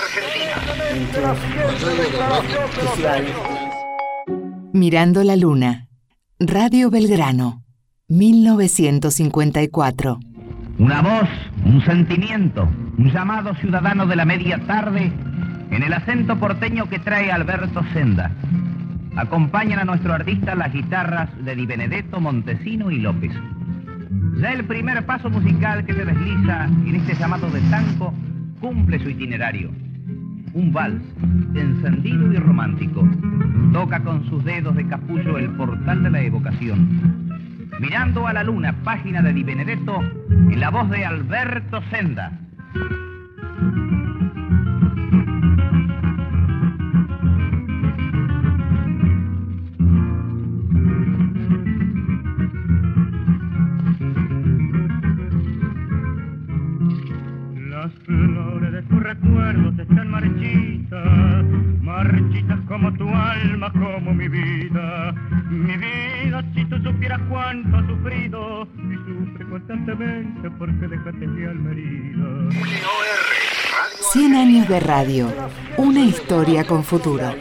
Argentina. Mirando la Luna. Radio Belgrano. 1954. Una voz, un sentimiento, un llamado ciudadano de la media tarde en el acento porteño que trae Alberto Senda. Acompañan a nuestro artista las guitarras de Di Benedetto, Montesino y López. Ya el primer paso musical que se desliza en este llamado de tango cumple su itinerario. Un vals encendido y romántico. Toca con sus dedos de capullo el portal de la evocación. Mirando a la luna, página de Di Benedetto, en la voz de Alberto Senda. Las flores de tus recuerdos están marchitas, marchitas como tu alma, como mi vida. Mi vida, si tú supieras cuánto ha sufrido y sufre constantemente porque dejaste mi alma herida. 100 años de radio. Una historia con futuro.